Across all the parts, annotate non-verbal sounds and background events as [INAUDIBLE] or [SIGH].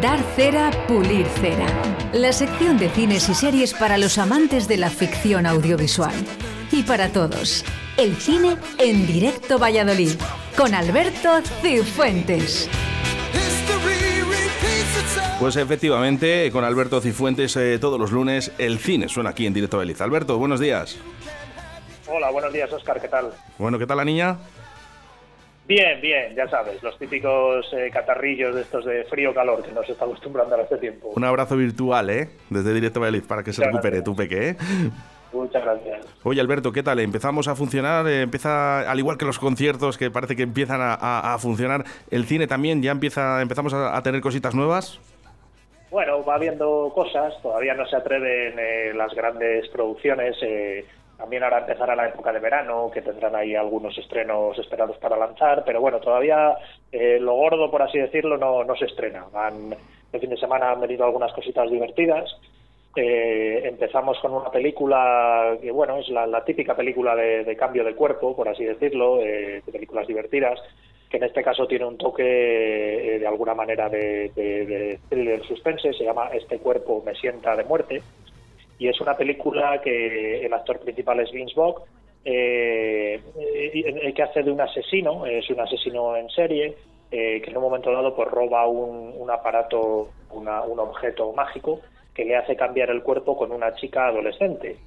Dar cera, pulir cera. La sección de cines y series para los amantes de la ficción audiovisual. Y para todos, el cine en directo Valladolid, con Alberto Cifuentes. Pues efectivamente, con Alberto Cifuentes eh, todos los lunes, el cine suena aquí en directo Valladolid. Alberto, buenos días. Hola, buenos días, Oscar, ¿qué tal? Bueno, ¿qué tal la niña? Bien, bien, ya sabes, los típicos eh, catarrillos de estos de frío-calor que nos está acostumbrando a este tiempo. Un abrazo virtual, ¿eh? Desde Directo Valladolid para que se recupere tu peque, ¿eh? Muchas gracias. Oye, Alberto, ¿qué tal? ¿Empezamos a funcionar? Eh, ¿Empieza, al igual que los conciertos, que parece que empiezan a, funcionar, el cine también ya empieza, empezamos a, tener cositas nuevas? Bueno, va habiendo cosas, todavía no se atreven eh, las grandes producciones. Eh, también ahora empezará la época de verano, que tendrán ahí algunos estrenos esperados para lanzar, pero bueno, todavía eh, lo gordo, por así decirlo, no, no se estrena. Han, el fin de semana han venido algunas cositas divertidas. Eh, empezamos con una película que, bueno, es la, típica película de, cambio de cuerpo, por así decirlo, de películas divertidas, que en este caso tiene un toque eh, de alguna manera de, de thriller suspense, se llama Este cuerpo me sienta de muerte y es una película que el actor principal es Vince Vaughn, eh, que hace de un asesino, es un asesino en serie, eh, que en un momento dado pues roba un, aparato, un objeto mágico que le hace cambiar el cuerpo con una chica adolescente.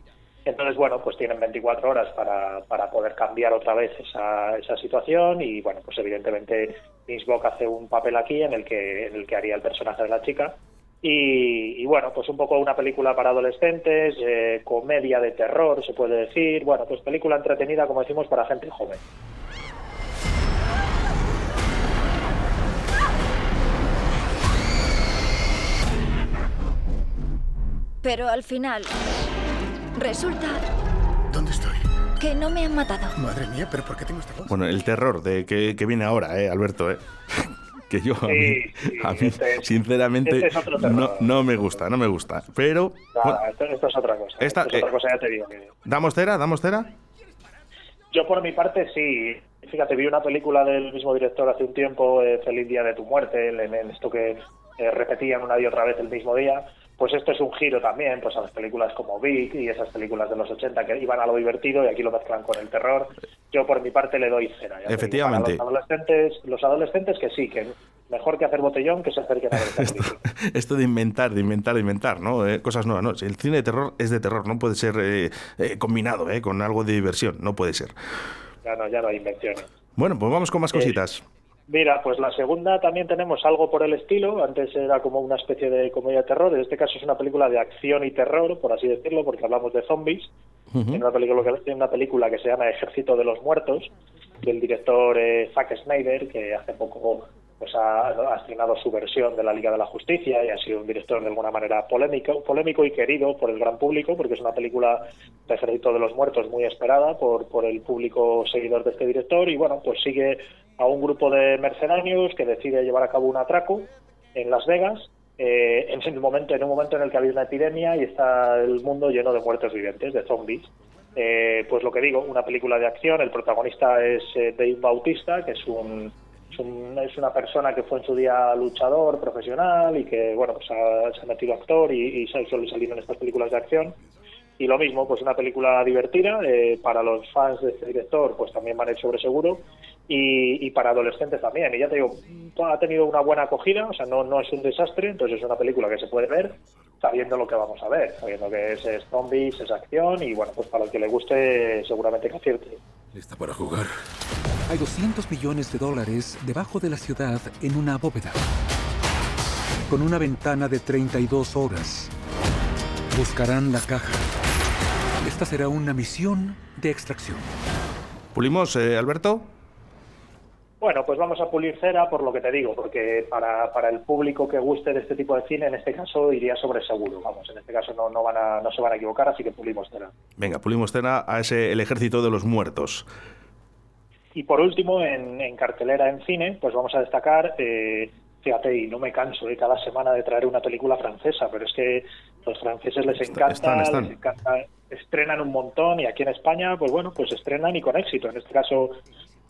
Entonces, bueno, pues tienen 24 horas para, para poder cambiar otra vez esa, esa situación y, bueno, pues evidentemente Vince Vaughn hace un papel aquí en el que, en el que haría el personaje de la chica y, bueno, pues un poco una película para adolescentes, eh, comedia de terror, se puede decir. Bueno, pues película entretenida, como decimos, para gente joven. Pero al final, resulta... ¿Dónde estoy? Que no me han matado. Madre mía, pero ¿por qué tengo esta voz? Bueno, el terror de que, que viene ahora, ¿eh, Alberto? ¿eh? Que yo a mí, este sinceramente este no, no, me gusta, no me gusta. Pero esto, es otra cosa. Esta, es otra eh, cosa, ya te digo. ¿Damos cera? ¿Damos cera? Yo por mi parte sí. Fíjate, vi una película del mismo director hace un tiempo, eh, Feliz Día de tu Muerte, en, esto que eh, repetían una y otra vez el mismo día pues esto es un giro también pues a las películas como Big y esas películas de los 80 que iban a lo divertido y aquí lo mezclan con el terror. Yo por mi parte le doy cera. Efectivamente. Los adolescentes, los adolescentes que sí, que mejor que hacer botellón que se acerquen a ver [LAUGHS] esto, esto de inventar, de inventar, de inventar, ¿no? Eh, cosas nuevas, ¿no? El cine de terror es de terror, no puede ser eh, eh, combinado con algo de diversión, no puede ser. Ya no, ya no hay invenciones. Bueno, pues vamos con más cositas. Mira, pues la segunda también tenemos algo por el estilo. Antes era como una especie de comedia de terror. En este caso es una película de acción y terror, por así decirlo, porque hablamos de zombies. En una, película, una película que se llama Ejército de los Muertos, del director eh, Zack Snyder, que hace poco pues ha, ha, estrenado su versión de la Liga de la Justicia y ha sido un director de alguna manera polémico, polémico y querido por el gran público, porque es una película de Ejército de los Muertos muy esperada por, por el público seguidor de este director y bueno, pues sigue a un grupo de mercenarios que decide llevar a cabo un atraco en Las Vegas eh, en, el momento, en un momento en el que había una epidemia y está el mundo lleno de muertos vivientes, de zombies. Eh, pues lo que digo, una película de acción, el protagonista es eh, Dave Bautista, que es un es, una persona que fue en su día luchador profesional y que, bueno, pues se ha metido actor y, y suele salir en estas películas de acción. Y lo mismo, pues una película divertida, eh, para los fans de este director, pues también van ir sobre seguro, y, para adolescentes también. Y ya te digo, ha tenido una buena acogida, o sea, no, no es un desastre, entonces es una película que se puede ver sabiendo lo que vamos a ver, sabiendo que es, es zombies, es acción, y bueno, pues para el que le guste, seguramente que acierte. ¿Lista para jugar? Hay 200 millones de dólares debajo de la ciudad en una bóveda. Con una ventana de 32 horas. Buscarán la caja. Esta será una misión de extracción. ¿Pulimos, eh, Alberto? Bueno, pues vamos a pulir cera por lo que te digo, porque para, para, el público que guste de este tipo de cine, en este caso iría sobre seguro. Vamos, en este caso no, no, van a, no se van a equivocar, así que pulimos cera. Venga, pulimos cera a ese El Ejército de los Muertos. Y por último, en, cartelera en cine, pues vamos a destacar, eh, fíjate, y no me canso de cada semana de traer una película francesa, pero es que los franceses les encanta, les encanta, estrenan un montón y aquí en España, pues bueno, pues estrenan y con éxito. En este caso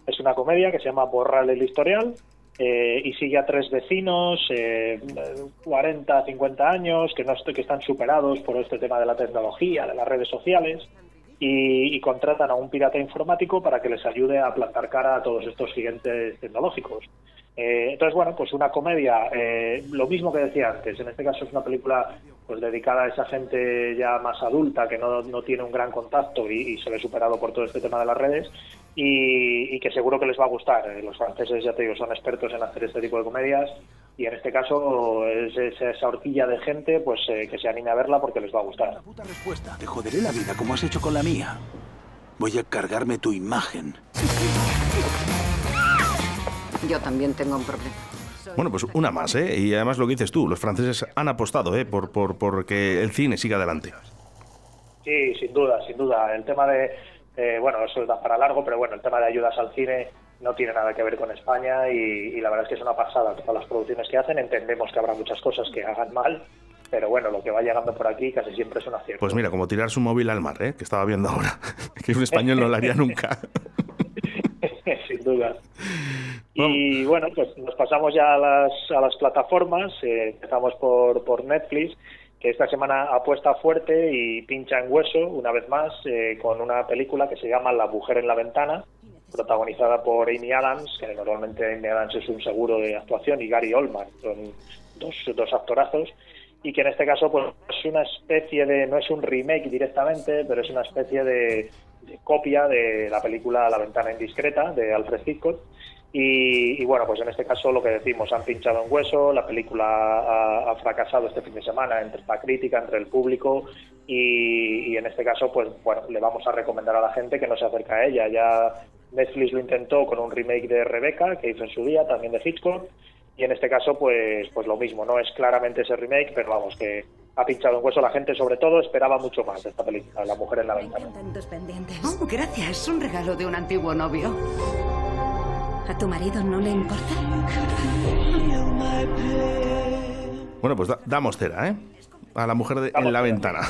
es una comedia que se llama Borrar el historial, eh, y sigue a tres vecinos, eh, 40, 50 años, que, no que están superados por este tema de la tecnología, de las redes sociales, y, contratan a un pirata informático para que les ayude a plantar cara a todos estos gigantes tecnológicos. Eh, entonces, bueno, pues una comedia, eh, lo mismo que decía antes, en este caso es una película pues dedicada a esa gente ya más adulta que no, no tiene un gran contacto y, se ve superado por todo este tema de las redes y, que seguro que les va a gustar. Eh, los franceses, ya te digo, son expertos en hacer este tipo de comedias y en este caso es, esa horquilla de gente pues que se anime a verla porque les va a gustar. puta respuesta. Te joderé la vida como has hecho con la mía. Voy a cargarme tu imagen. Yo también tengo un problema. Bueno, pues una más, ¿eh? Y además lo que dices tú, los franceses han apostado, ¿eh? Por, por, que el cine siga adelante. Sí, sin duda, sin duda. El tema de, eh, bueno, eso da para largo, pero bueno, el tema de ayudas al cine no tiene nada que ver con España y, la verdad es que es una pasada todas las producciones que hacen. Entendemos que habrá muchas cosas que hagan mal, pero bueno, lo que va llegando por aquí casi siempre es un acierto. Pues mira, como tirar su móvil al mar, ¿eh? que estaba viendo ahora, [LAUGHS] que un español no lo haría nunca. [LAUGHS] [LAUGHS] sin duda. Y bueno, pues nos pasamos ya a las, a las plataformas. Eh, empezamos por, por Netflix, que esta semana apuesta fuerte y pincha en hueso, una vez más, eh, con una película que se llama La mujer en la ventana, protagonizada por Amy Adams, que normalmente Amy Adams es un seguro de actuación, y Gary Oldman, son dos, dos actorazos y que en este caso pues es una especie de no es un remake directamente pero es una especie de, copia de la película La ventana indiscreta de Alfred Hitchcock y, bueno, pues en este caso lo que decimos, han pinchado en hueso, la película ha, fracasado este fin de semana entre la crítica, entre el público y, en este caso, pues bueno, le vamos a recomendar a la gente que no se acerque a ella. Ya Netflix lo intentó con un remake de Rebecca, que hizo en su día, también de Hitchcock, y en este caso, pues, pues lo mismo, no es claramente ese remake, pero vamos, que ha pinchado en hueso la gente, sobre todo esperaba mucho más de esta película, La mujer en la ventana. Oh, gracias, es un regalo de un antiguo novio. ¿A tu marido no le importa? Bueno, pues damos cera, ¿eh? A la mujer en la ventana.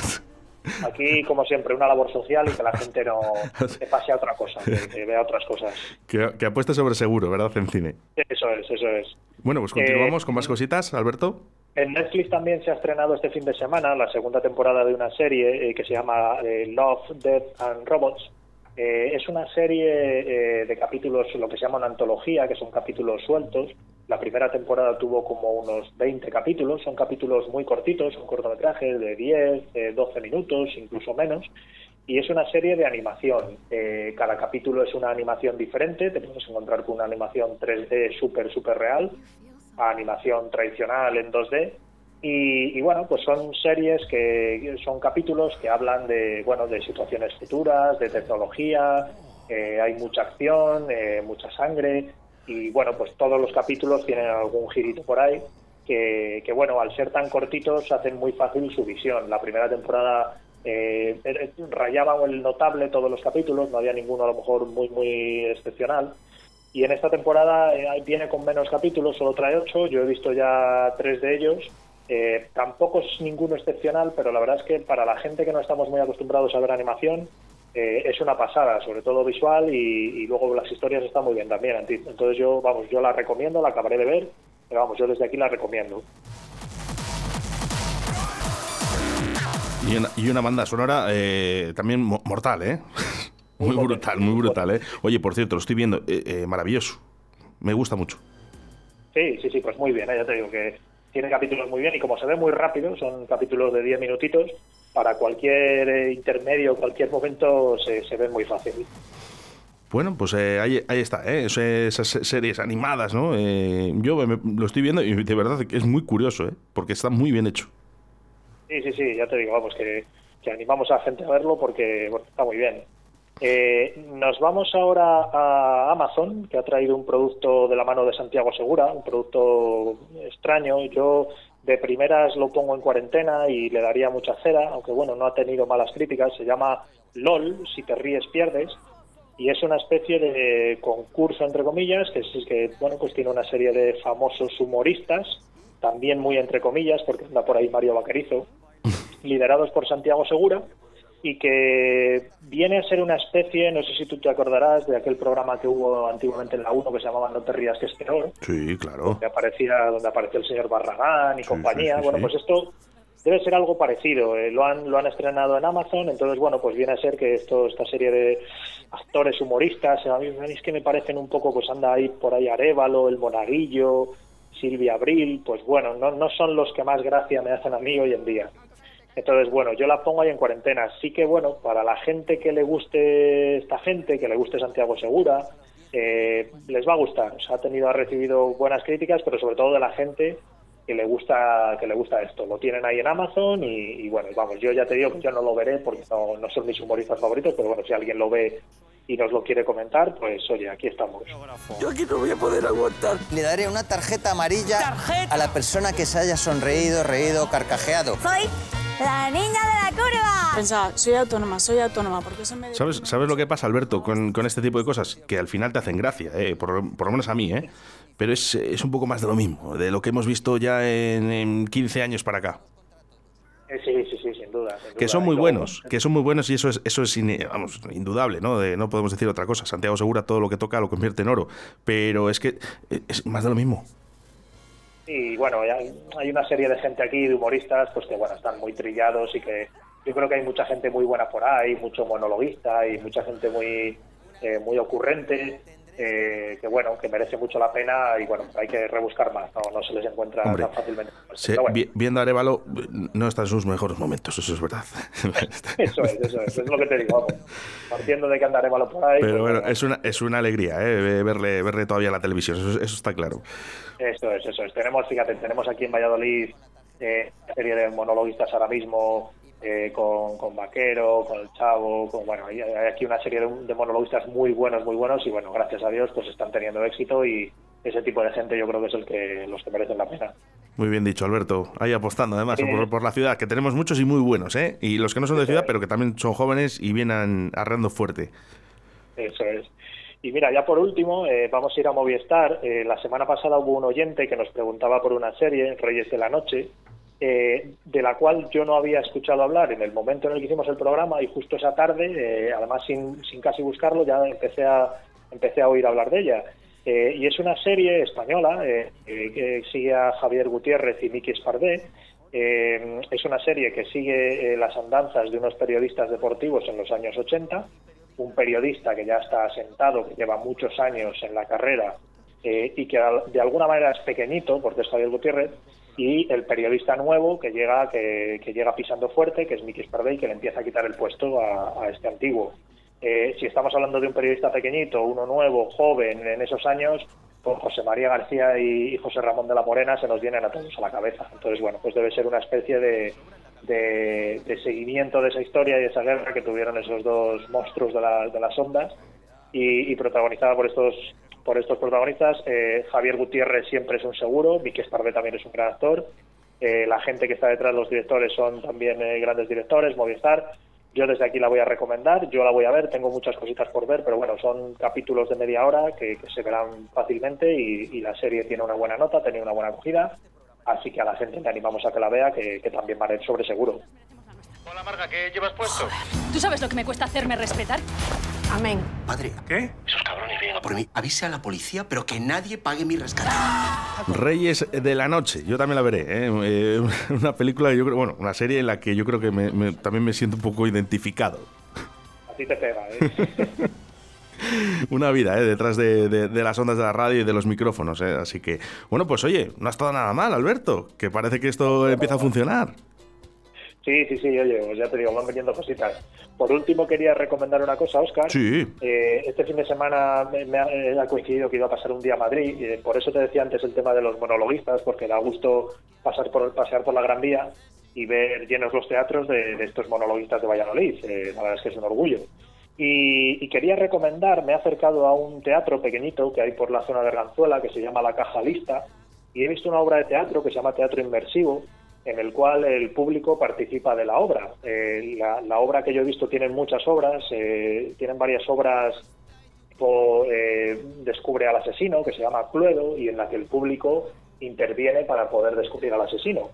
Aquí, como siempre, una labor social y que la gente no [LAUGHS] pase a otra cosa, que, vea otras cosas. Que, que, apueste sobre seguro, ¿verdad? En cine. Eso es, eso es. Bueno, pues continuamos con más cositas, Alberto. En Netflix también se ha estrenado este fin de semana la segunda temporada de una serie eh, que se llama eh, Love, Death and Robots, eh, es una serie de capítulos, lo que se llama una antología, que son capítulos sueltos. La primera temporada tuvo como unos 20 capítulos, son capítulos muy cortitos, son cortometrajes de 10, 12 minutos, incluso menos. Y es una serie de animación. Cada capítulo es una animación diferente, te puedes encontrar con una animación 3D súper, súper real, a animación tradicional en 2D y, bueno, pues son series que son capítulos que hablan de, bueno, de situaciones futuras, de tecnología, eh, hay mucha acción, eh, mucha sangre y bueno, pues todos los capítulos tienen algún girito por ahí que, que bueno, al ser tan cortitos hacen muy fácil su visión. La primera temporada eh, rayaban el notable todos los capítulos, no había ninguno a lo mejor muy, muy excepcional. Y en esta temporada eh, viene con menos capítulos, solo trae ocho, yo he visto ya tres de ellos eh, tampoco es ninguno excepcional, pero la verdad es que para la gente que no estamos muy acostumbrados a ver animación, eh, es una pasada, sobre todo visual y, luego las historias están muy bien también. Entonces yo, vamos, yo la recomiendo, la acabaré de ver, pero vamos, yo desde aquí la recomiendo. Y una, banda sonora también mortal, ¿eh? Muy, brutal, muy brutal, ¿eh? Oye, por cierto, lo estoy viendo, maravilloso. Me gusta mucho. Sí, sí, sí, pues muy bien, ya te digo que tiene capítulos muy bien y como se ve muy rápido, son capítulos de 10 minutitos, para cualquier eh, intermedio, cualquier momento se, se ve muy fácil. Bueno, pues eh, ahí, ahí, está, ¿eh? esas series animadas, ¿no? Eh, yo lo estoy viendo y de verdad que es muy curioso, ¿eh? Porque está muy bien hecho. Sí, sí, sí, ya te digo, vamos, que, que animamos a la gente a verlo porque está muy bien. Eh, nos vamos ahora a Amazon, que ha traído un producto de la mano de Santiago Segura, un producto extraño. Yo de primeras lo pongo en cuarentena y le daría mucha cera, aunque bueno, no ha tenido malas críticas. Se llama LOL, si te ríes pierdes, y es una especie de concurso entre comillas, que es que bueno, pues tiene una serie de famosos humoristas, también muy entre comillas, porque anda por ahí Mario Vaquerizo, [LAUGHS] liderados por Santiago Segura y que viene a ser una especie, no sé si tú te acordarás de aquel programa que hubo antiguamente en la 1 que se llamaba No te rías que es peor. Sí, claro. Que aparecía, donde apareció el señor Barragán y Sí, compañía. sí, sí, bueno, pues esto debe ser algo parecido. eh, lo, han, lo han estrenado en Amazon, entonces, bueno, pues viene a ser que esto, esta serie de actores humoristas, a mí es que me parecen un poco, pues anda ahí por ahí Arevalo, El Monaguillo, Silvia Abril, pues bueno, no, no son los que más gracia me hacen a mí hoy en día. Entonces, bueno, yo la pongo ahí en cuarentena. Sí que, bueno, para la gente que le guste esta gente, que le guste Santiago Segura, eh, les va a gustar. O sea, ha tenido, ha recibido buenas críticas, pero sobre todo de la gente que le gusta que le gusta esto. Lo tienen ahí en Amazon y, y bueno, vamos, yo ya te digo que yo no lo veré porque no, no son mis humoristas favoritos, pero bueno, si alguien lo ve y nos lo quiere comentar, pues oye, aquí estamos. Yo aquí no voy a poder aguantar. Le daré una tarjeta amarilla a la persona que se haya sonreído, reído, carcajeado. Soy la niña de la curva. Pensaba, soy autónoma, soy autónoma, porque eso me... ¿Sabes, ¿Sabes lo que pasa, Alberto, con, con este tipo de cosas? Que al final te hacen gracia, eh, por, por lo menos a mí, ¿eh? Pero es, es un poco más de lo mismo, de lo que hemos visto ya en, en 15 años para acá. Eh, sí, sí, sí, sin duda. sin Que duda. son muy buenos, que son muy buenos y eso es, eso es vamos, indudable, ¿no? De- no podemos decir otra cosa. Santiago Segura todo lo que toca lo convierte en oro, pero es que eh, es más de lo mismo. Y bueno, hay, una serie de gente aquí, de humoristas, pues que bueno, están muy trillados y que yo creo que hay mucha gente muy buena por ahí, mucho monologuista y mucha gente muy, eh, muy ocurrente, eh, que bueno, que merece mucho la pena y bueno, hay que rebuscar más, no, no se les encuentra Hombre, tan fácilmente. Se- Pero bueno, vi- viendo a Arevalo, no está en sus mejores momentos, eso es verdad. [LAUGHS] eso es, eso es, es lo que te digo, vamos. Partiendo de que andaré malo por ahí. Pero pues, bueno, es una, es una alegría ¿eh? verle, verle todavía en la televisión, eso, eso está claro. Eso es, eso es. Tenemos, fíjate, tenemos aquí en Valladolid eh, una serie de monologuistas ahora mismo eh, con, con Vaquero, con el Chavo, con, bueno, hay, hay aquí una serie de, de monologuistas muy buenos, muy buenos y bueno, gracias a Dios pues están teniendo éxito y ese tipo de gente yo creo que es el que los que merecen la pena. Muy bien dicho, Alberto. Ahí apostando, además, Sí. por, por la ciudad, que tenemos muchos y muy buenos, ¿eh? Y los que no son de ciudad, pero que también son jóvenes y vienen arreando fuerte. Eso es. Y mira, ya por último, eh, vamos a ir a Movistar. Eh, la semana pasada hubo un oyente que nos preguntaba por una serie, Reyes de la Noche, eh, de la cual yo no había escuchado hablar en el momento en el que hicimos el programa y justo esa tarde, eh, además sin, sin casi buscarlo, ya empecé a, empecé a oír hablar de ella. Eh, y es una serie española que sigue a Javier Gutiérrez y Miki Espardé. Es una serie que sigue las andanzas de unos periodistas deportivos en los años 80 un periodista que ya está asentado, que lleva muchos años en la carrera eh, y que de alguna manera es pequeñito, porque es Javier Gutiérrez, y el periodista nuevo que llega que, que llega pisando fuerte, que es Miki Spardey, que le empieza a quitar el puesto a, a este antiguo. Eh, si estamos hablando de un periodista pequeñito, uno nuevo, joven en esos años, pues José María García y, y José Ramón de la Morena se nos vienen a todos a la cabeza. Entonces, bueno, pues debe ser una especie de, de, de seguimiento de esa historia y de esa guerra que tuvieron esos dos monstruos de, la- de las ondas y, y protagonizada por estos por estos protagonistas. Eh, Javier Gutiérrez siempre es un seguro, Miki Esparvé también es un gran actor. Eh, la gente que está detrás de los directores son también eh, grandes directores, Movistar. Yo desde aquí la voy a recomendar, yo la voy a ver, tengo muchas cositas por ver, pero bueno, son capítulos de media hora que, que se verán fácilmente y, y la serie tiene una buena nota, tiene una buena acogida, así que a la gente le animamos a que la vea, que, que también va a ir sobre seguro. Hola, Marga, ¿qué llevas puesto? ¿Tú sabes lo que me cuesta hacerme respetar? Amén. Padre, ¿qué? esos cabrones vienen a por mí. Avise a la policía, pero que nadie pague mi rescate. Reyes de la Noche, yo también la veré. ¿eh? Eh, [LAUGHS] una película, yo creo, bueno, una serie en la que yo creo que me- me- también me siento un poco identificado. A ti te pega, ¿eh? [LAUGHS] Una vida ¿eh? detrás de, de- de las ondas de la radio y de los micrófonos. ¿eh? Así que, bueno, pues oye, no ha estado nada mal, Alberto, que parece que esto empieza a funcionar. Sí, sí, sí, oye, pues ya te digo, van viniendo cositas. Por último, quería recomendar una cosa, Oscar. Sí. Eh, este fin de semana me, me ha, eh, ha coincidido que iba a pasar un día a Madrid, y por eso te decía antes el tema de los monologuistas, porque da gusto pasar por, pasear por la Gran Vía y ver llenos los teatros de, de estos monologuistas de Valladolid. Eh, la verdad es que es un orgullo. Y, y quería recomendar, me he acercado a un teatro pequeñito que hay por la zona de Arganzuela, que se llama La Caja Lista, y he visto una obra de teatro que se llama Teatro Inmersivo, en el cual el público participa de la obra. Eh, la, obra que yo he visto tienen muchas obras, eh, tienen varias obras eh, Descubre al asesino, que se llama Cluedo, y en la que el público interviene para poder descubrir al asesino.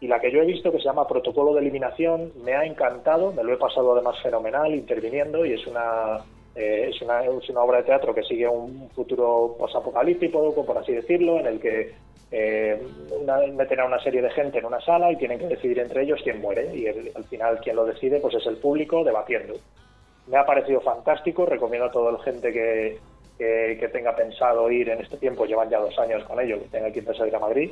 Y la que yo he visto, que se llama Protocolo de Eliminación, me ha encantado, me lo he pasado además fenomenal interviniendo y es una, eh, es una, es una obra de teatro que sigue un futuro posapocalíptico, por así decirlo, en el que eh, meten a una serie de gente en una sala y tienen que decidir entre ellos quién muere y al final quien lo decide pues es el público debatiendo. Me ha parecido fantástico, recomiendo a toda la gente que, que, tenga pensado ir en este tiempo, llevan ya dos años con ello, que tenga que a ir a Madrid.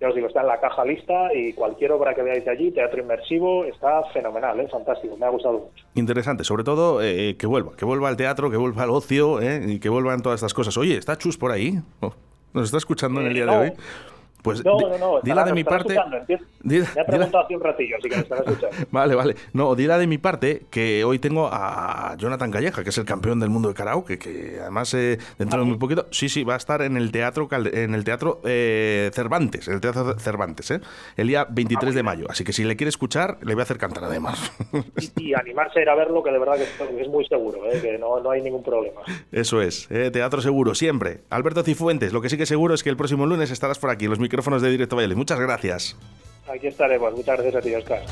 Ya os digo, está en la caja lista y cualquier obra que veáis de allí, teatro inmersivo, está fenomenal, ¿eh? fantástico, me ha gustado mucho. Interesante, sobre todo eh, que vuelva, que vuelva al teatro, que vuelva al ocio ¿eh? y que vuelvan todas estas cosas. Oye, ¿está Chus por ahí? Oh, ¿Nos está escuchando en el día de hoy? Pues no, no, no. Dila de mi parte. me ha preguntado hace un ratillo, así que me están escuchando. [LAUGHS] Vale, vale. No, dila de mi parte que hoy tengo a Jonathan Calleja, que es el campeón del mundo de karaoke, que además eh, dentro de muy poquito, sí, sí, va a estar en el teatro en el teatro eh, Cervantes, el teatro Cervantes, ¿eh? el día 23 de mayo. Así que si le quiere escuchar, le voy a hacer cantar además. Y, animarse a ir a verlo, que de verdad que es muy seguro, ¿eh? que no, no hay ningún problema. Eso es, ¿eh? teatro seguro, siempre. Alberto Cifuentes, lo que sí que seguro es que el próximo lunes estarás por aquí, los micrófonos de Directo Valladolid. Muchas gracias. Aquí estaremos. Muchas gracias a ti, Oscar.